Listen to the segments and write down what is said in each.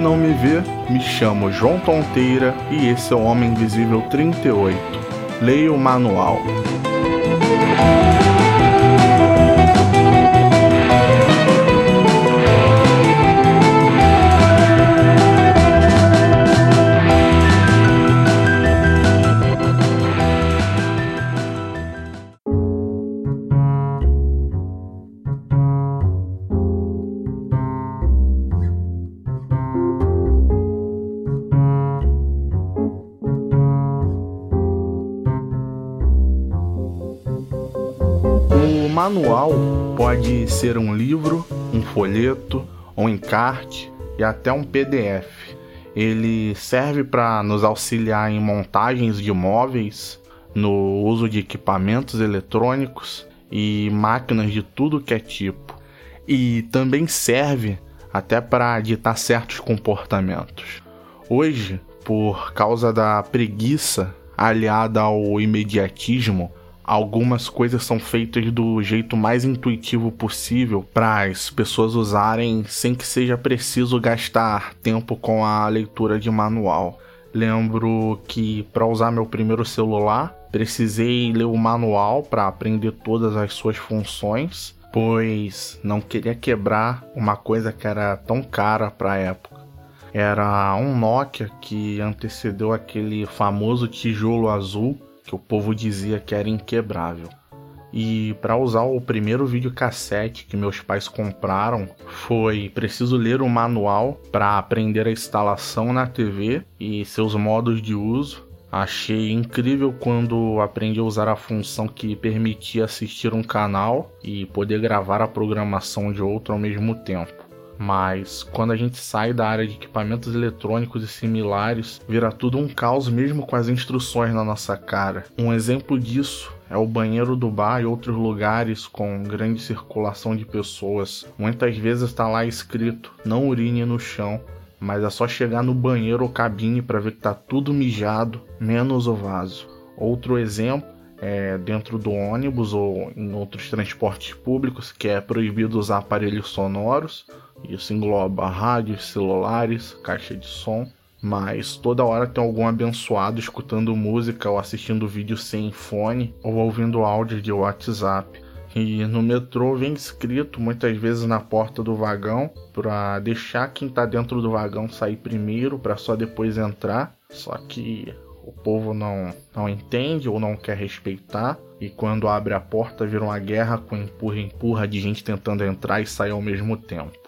não me vê, me chamo João Tonteira e esse é o Homem Invisível 38. Leia o manual. Manual pode ser um livro, um folheto, um encarte e até um PDF. Ele serve para nos auxiliar em montagens de móveis, no uso de equipamentos eletrônicos e máquinas de tudo que é tipo. E também serve até para ditar certos comportamentos. Hoje, por causa da preguiça aliada ao imediatismo, algumas coisas são feitas do jeito mais intuitivo possível para as pessoas usarem sem que seja preciso gastar tempo com a leitura de manual. Lembro que para usar meu primeiro celular, precisei ler o manual para aprender todas as suas funções, pois não queria quebrar uma coisa que era tão cara para a época. Era um Nokia que antecedeu aquele famoso tijolo azul que o povo dizia que era inquebrável. E para usar o primeiro videocassete que meus pais compraram, foi preciso ler o manual para aprender a instalação na TV e seus modos de uso. Achei incrível quando aprendi a usar a função que permitia assistir um canal e poder gravar a programação de outro ao mesmo tempo mas quando a gente sai da área de equipamentos eletrônicos e similares, vira tudo um caos mesmo com as instruções na nossa cara. Um exemplo disso é o banheiro do bar e outros lugares com grande circulação de pessoas. Muitas vezes está lá escrito: não urine no chão, mas é só chegar no banheiro ou cabine para ver que tá tudo mijado, menos o vaso. Outro exemplo é dentro do ônibus ou em outros transportes públicos que é proibido usar aparelhos sonoros isso engloba rádios, celulares, caixa de som, mas toda hora tem algum abençoado escutando música ou assistindo vídeo sem fone ou ouvindo áudio de WhatsApp. E no metrô vem escrito muitas vezes na porta do vagão para deixar quem está dentro do vagão sair primeiro para só depois entrar. Só que o povo não, não entende ou não quer respeitar. E quando abre a porta vira uma guerra com empurra-empurra de gente tentando entrar e sair ao mesmo tempo.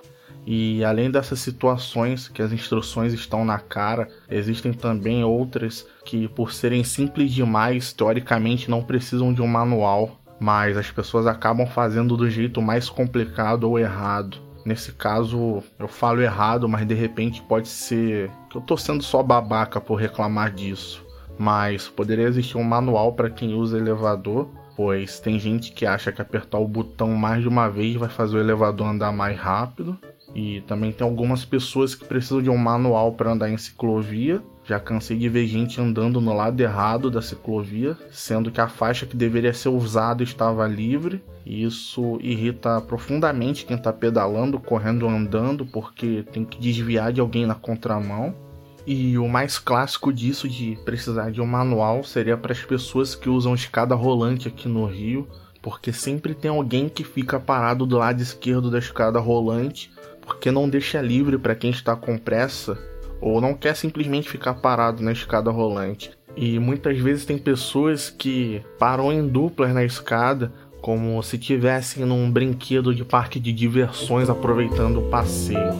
E além dessas situações que as instruções estão na cara, existem também outras que, por serem simples demais, teoricamente não precisam de um manual, mas as pessoas acabam fazendo do jeito mais complicado ou errado. Nesse caso, eu falo errado, mas de repente pode ser que eu tô sendo só babaca por reclamar disso. Mas poderia existir um manual para quem usa elevador, pois tem gente que acha que apertar o botão mais de uma vez vai fazer o elevador andar mais rápido. E também tem algumas pessoas que precisam de um manual para andar em ciclovia. Já cansei de ver gente andando no lado errado da ciclovia, sendo que a faixa que deveria ser usada estava livre. E isso irrita profundamente quem está pedalando, correndo, andando, porque tem que desviar de alguém na contramão. E o mais clássico disso de precisar de um manual seria para as pessoas que usam escada rolante aqui no Rio, porque sempre tem alguém que fica parado do lado esquerdo da escada rolante porque não deixa livre para quem está com pressa ou não quer simplesmente ficar parado na escada rolante. E muitas vezes tem pessoas que param em duplas na escada, como se tivessem num brinquedo de parque de diversões aproveitando o passeio.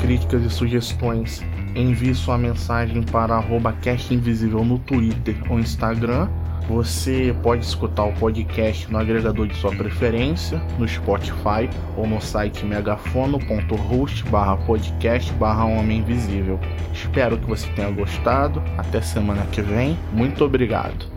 Críticas e sugestões, envie sua mensagem para arroba Invisível no Twitter ou Instagram. Você pode escutar o podcast no agregador de sua preferência, no Spotify ou no site megafono.host barra podcast barra Homem Invisível. Espero que você tenha gostado. Até semana que vem. Muito obrigado.